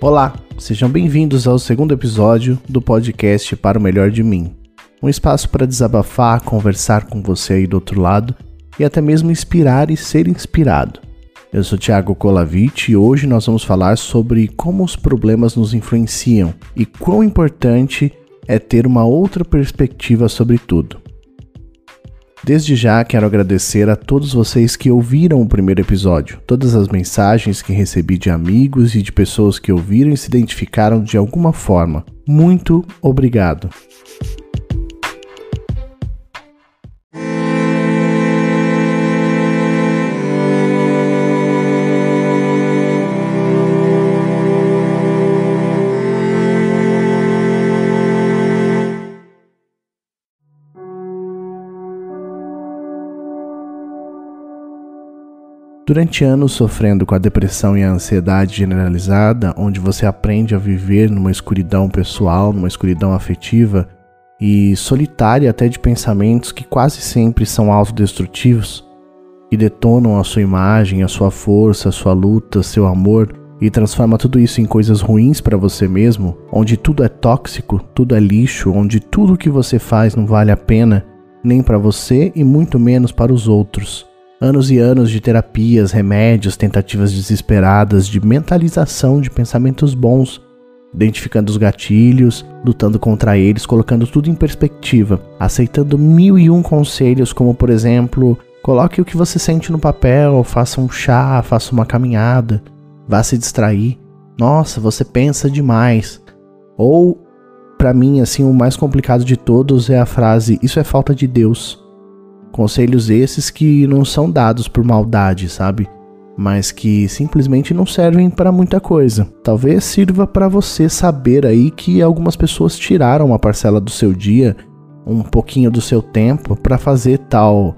Olá, sejam bem-vindos ao segundo episódio do podcast Para o Melhor de Mim. Um espaço para desabafar, conversar com você aí do outro lado e até mesmo inspirar e ser inspirado. Eu sou Thiago Colavich e hoje nós vamos falar sobre como os problemas nos influenciam e quão importante é ter uma outra perspectiva sobre tudo. Desde já quero agradecer a todos vocês que ouviram o primeiro episódio, todas as mensagens que recebi de amigos e de pessoas que ouviram e se identificaram de alguma forma. Muito obrigado. Durante anos sofrendo com a depressão e a ansiedade generalizada, onde você aprende a viver numa escuridão pessoal, numa escuridão afetiva e solitária até de pensamentos que quase sempre são autodestrutivos, que detonam a sua imagem, a sua força, a sua luta, seu amor e transforma tudo isso em coisas ruins para você mesmo, onde tudo é tóxico, tudo é lixo, onde tudo que você faz não vale a pena nem para você e muito menos para os outros. Anos e anos de terapias, remédios, tentativas desesperadas de mentalização de pensamentos bons, identificando os gatilhos, lutando contra eles, colocando tudo em perspectiva, aceitando mil e um conselhos, como por exemplo, coloque o que você sente no papel, faça um chá, faça uma caminhada, vá se distrair. Nossa, você pensa demais. Ou, para mim, assim, o mais complicado de todos é a frase: Isso é falta de Deus. Conselhos esses que não são dados por maldade, sabe? Mas que simplesmente não servem para muita coisa. Talvez sirva para você saber aí que algumas pessoas tiraram uma parcela do seu dia, um pouquinho do seu tempo para fazer tal,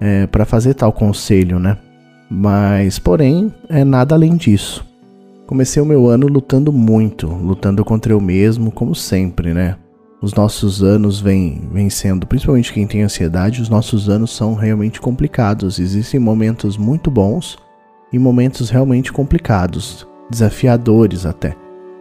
é, para fazer tal conselho, né? Mas, porém, é nada além disso. Comecei o meu ano lutando muito, lutando contra eu mesmo, como sempre, né? Os nossos anos vêm, vêm sendo, principalmente quem tem ansiedade, os nossos anos são realmente complicados. Existem momentos muito bons e momentos realmente complicados, desafiadores até.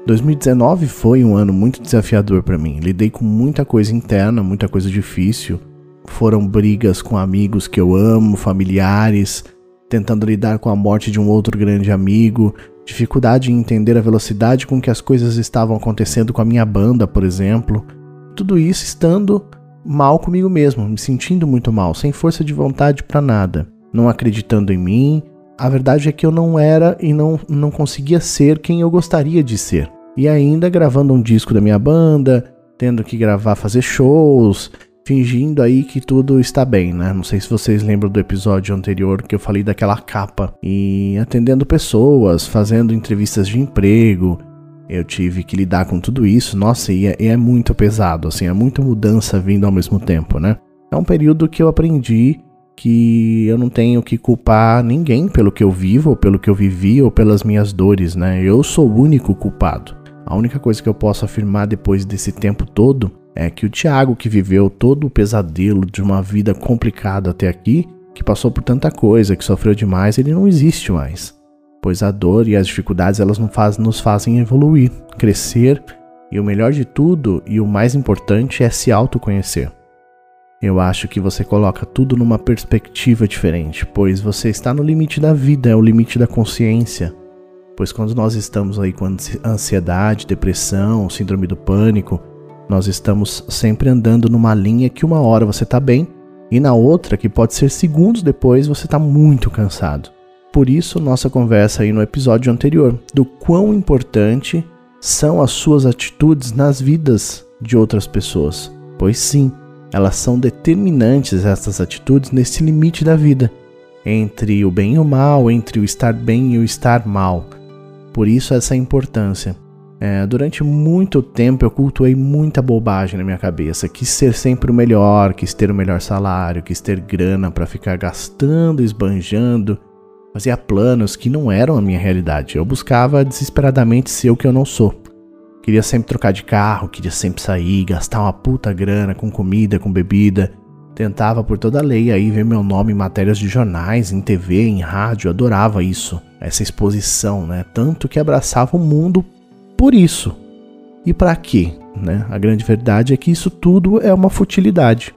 2019 foi um ano muito desafiador para mim. Lidei com muita coisa interna, muita coisa difícil. Foram brigas com amigos que eu amo, familiares, tentando lidar com a morte de um outro grande amigo, dificuldade em entender a velocidade com que as coisas estavam acontecendo com a minha banda, por exemplo tudo isso estando mal comigo mesmo, me sentindo muito mal, sem força de vontade para nada, não acreditando em mim. A verdade é que eu não era e não, não conseguia ser quem eu gostaria de ser. E ainda gravando um disco da minha banda, tendo que gravar, fazer shows, fingindo aí que tudo está bem, né? Não sei se vocês lembram do episódio anterior que eu falei daquela capa. E atendendo pessoas, fazendo entrevistas de emprego, eu tive que lidar com tudo isso, nossa, e é, e é muito pesado, assim, é muita mudança vindo ao mesmo tempo, né? É um período que eu aprendi que eu não tenho que culpar ninguém pelo que eu vivo, ou pelo que eu vivi, ou pelas minhas dores, né? Eu sou o único culpado. A única coisa que eu posso afirmar depois desse tempo todo é que o Tiago, que viveu todo o pesadelo de uma vida complicada até aqui, que passou por tanta coisa, que sofreu demais, ele não existe mais pois a dor e as dificuldades elas faz, nos fazem evoluir, crescer e o melhor de tudo e o mais importante é se autoconhecer. Eu acho que você coloca tudo numa perspectiva diferente, pois você está no limite da vida, é o limite da consciência. Pois quando nós estamos aí com ansiedade, depressão, síndrome do pânico, nós estamos sempre andando numa linha que uma hora você está bem e na outra, que pode ser segundos depois, você está muito cansado. Por isso, nossa conversa aí no episódio anterior, do quão importante são as suas atitudes nas vidas de outras pessoas. Pois sim, elas são determinantes essas atitudes nesse limite da vida, entre o bem e o mal, entre o estar bem e o estar mal. Por isso essa importância. É, durante muito tempo eu cultuei muita bobagem na minha cabeça. Quis ser sempre o melhor, quis ter o melhor salário, quis ter grana para ficar gastando, esbanjando Fazia planos que não eram a minha realidade. Eu buscava desesperadamente ser o que eu não sou. Queria sempre trocar de carro, queria sempre sair, gastar uma puta grana com comida, com bebida. Tentava por toda a lei aí ver meu nome em matérias de jornais, em TV, em rádio, adorava isso, essa exposição, né? Tanto que abraçava o mundo por isso. E para quê? Né? A grande verdade é que isso tudo é uma futilidade.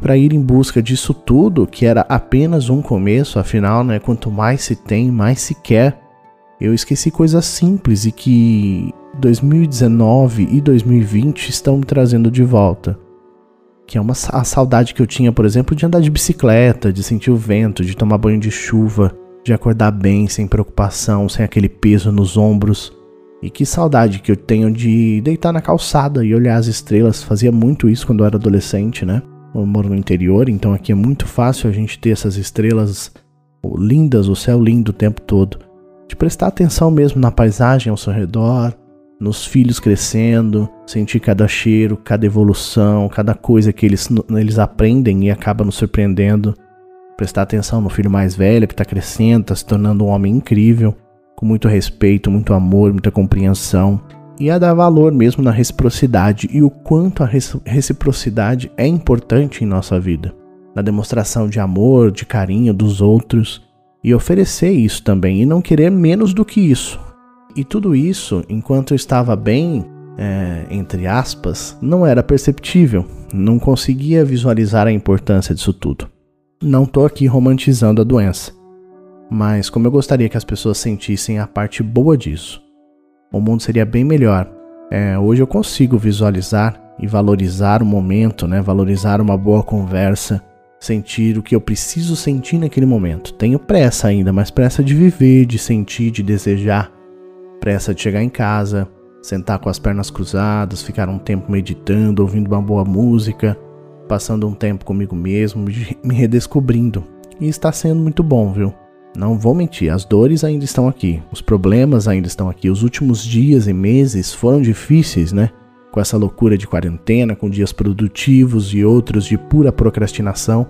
Para ir em busca disso tudo, que era apenas um começo, afinal, né, quanto mais se tem, mais se quer, eu esqueci coisas simples e que 2019 e 2020 estão me trazendo de volta. Que é uma a saudade que eu tinha, por exemplo, de andar de bicicleta, de sentir o vento, de tomar banho de chuva, de acordar bem, sem preocupação, sem aquele peso nos ombros. E que saudade que eu tenho de deitar na calçada e olhar as estrelas. Fazia muito isso quando eu era adolescente, né? Eu moro no interior, então aqui é muito fácil a gente ter essas estrelas lindas, o céu lindo o tempo todo. De prestar atenção mesmo na paisagem ao seu redor, nos filhos crescendo, sentir cada cheiro, cada evolução, cada coisa que eles, eles aprendem e acaba nos surpreendendo. Prestar atenção no filho mais velho que está crescendo, está se tornando um homem incrível com muito respeito, muito amor, muita compreensão. E a dar valor mesmo na reciprocidade e o quanto a reciprocidade é importante em nossa vida. Na demonstração de amor, de carinho dos outros. E oferecer isso também, e não querer menos do que isso. E tudo isso, enquanto eu estava bem, é, entre aspas, não era perceptível. Não conseguia visualizar a importância disso tudo. Não estou aqui romantizando a doença mas como eu gostaria que as pessoas sentissem a parte boa disso. O mundo seria bem melhor. É, hoje eu consigo visualizar e valorizar o momento, né? valorizar uma boa conversa, sentir o que eu preciso sentir naquele momento. Tenho pressa ainda, mas pressa de viver, de sentir, de desejar. Pressa de chegar em casa, sentar com as pernas cruzadas, ficar um tempo meditando, ouvindo uma boa música, passando um tempo comigo mesmo, me redescobrindo. E está sendo muito bom, viu? Não vou mentir, as dores ainda estão aqui, os problemas ainda estão aqui. Os últimos dias e meses foram difíceis, né? Com essa loucura de quarentena, com dias produtivos e outros de pura procrastinação,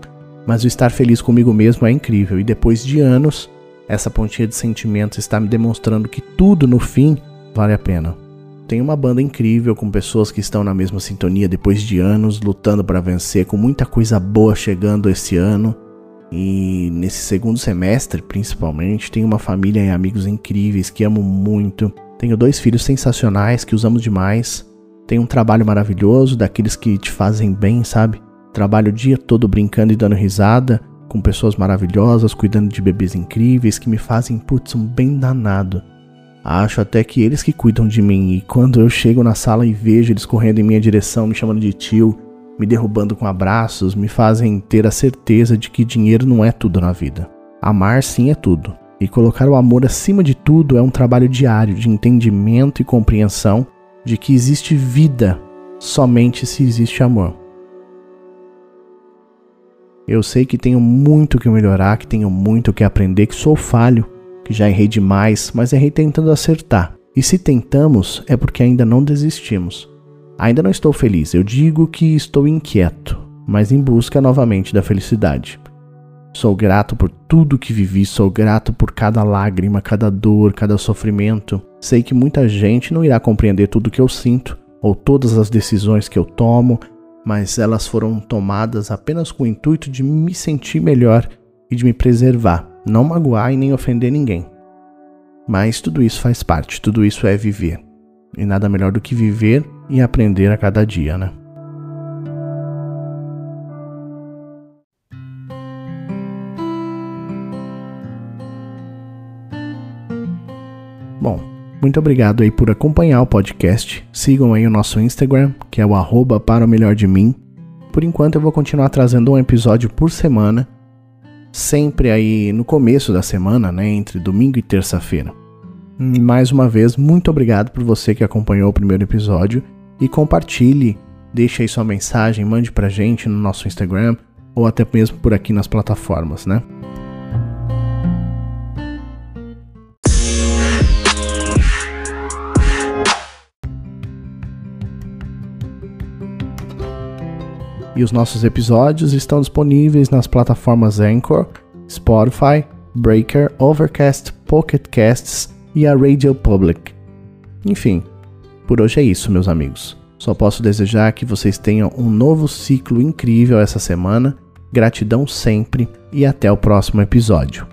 mas o estar feliz comigo mesmo é incrível e depois de anos, essa pontinha de sentimentos está me demonstrando que tudo no fim vale a pena. Tem uma banda incrível com pessoas que estão na mesma sintonia depois de anos, lutando para vencer, com muita coisa boa chegando esse ano e nesse segundo semestre, principalmente, tenho uma família e amigos incríveis que amo muito. Tenho dois filhos sensacionais que usamos demais. Tenho um trabalho maravilhoso, daqueles que te fazem bem, sabe? Trabalho o dia todo brincando e dando risada, com pessoas maravilhosas, cuidando de bebês incríveis que me fazem, putz, um bem danado. Acho até que eles que cuidam de mim, e quando eu chego na sala e vejo eles correndo em minha direção, me chamando de tio, me derrubando com abraços, me fazem ter a certeza de que dinheiro não é tudo na vida. Amar sim é tudo. E colocar o amor acima de tudo é um trabalho diário de entendimento e compreensão de que existe vida somente se existe amor. Eu sei que tenho muito que melhorar, que tenho muito que aprender, que sou falho, que já errei demais, mas errei tentando acertar. E se tentamos, é porque ainda não desistimos. Ainda não estou feliz, eu digo que estou inquieto, mas em busca novamente da felicidade. Sou grato por tudo que vivi, sou grato por cada lágrima, cada dor, cada sofrimento. Sei que muita gente não irá compreender tudo que eu sinto ou todas as decisões que eu tomo, mas elas foram tomadas apenas com o intuito de me sentir melhor e de me preservar, não magoar e nem ofender ninguém. Mas tudo isso faz parte, tudo isso é viver. E nada melhor do que viver e aprender a cada dia, né? Bom, muito obrigado aí por acompanhar o podcast. Sigam aí o nosso Instagram, que é o arroba para o melhor de mim. Por enquanto eu vou continuar trazendo um episódio por semana, sempre aí no começo da semana, né, entre domingo e terça-feira. Mais uma vez, muito obrigado por você que acompanhou o primeiro episódio e compartilhe, deixe aí sua mensagem, mande pra gente no nosso Instagram ou até mesmo por aqui nas plataformas, né? E os nossos episódios estão disponíveis nas plataformas Anchor, Spotify, Breaker, Overcast, Pocket Casts e a Radio Public. Enfim, por hoje é isso, meus amigos. Só posso desejar que vocês tenham um novo ciclo incrível essa semana. Gratidão sempre e até o próximo episódio.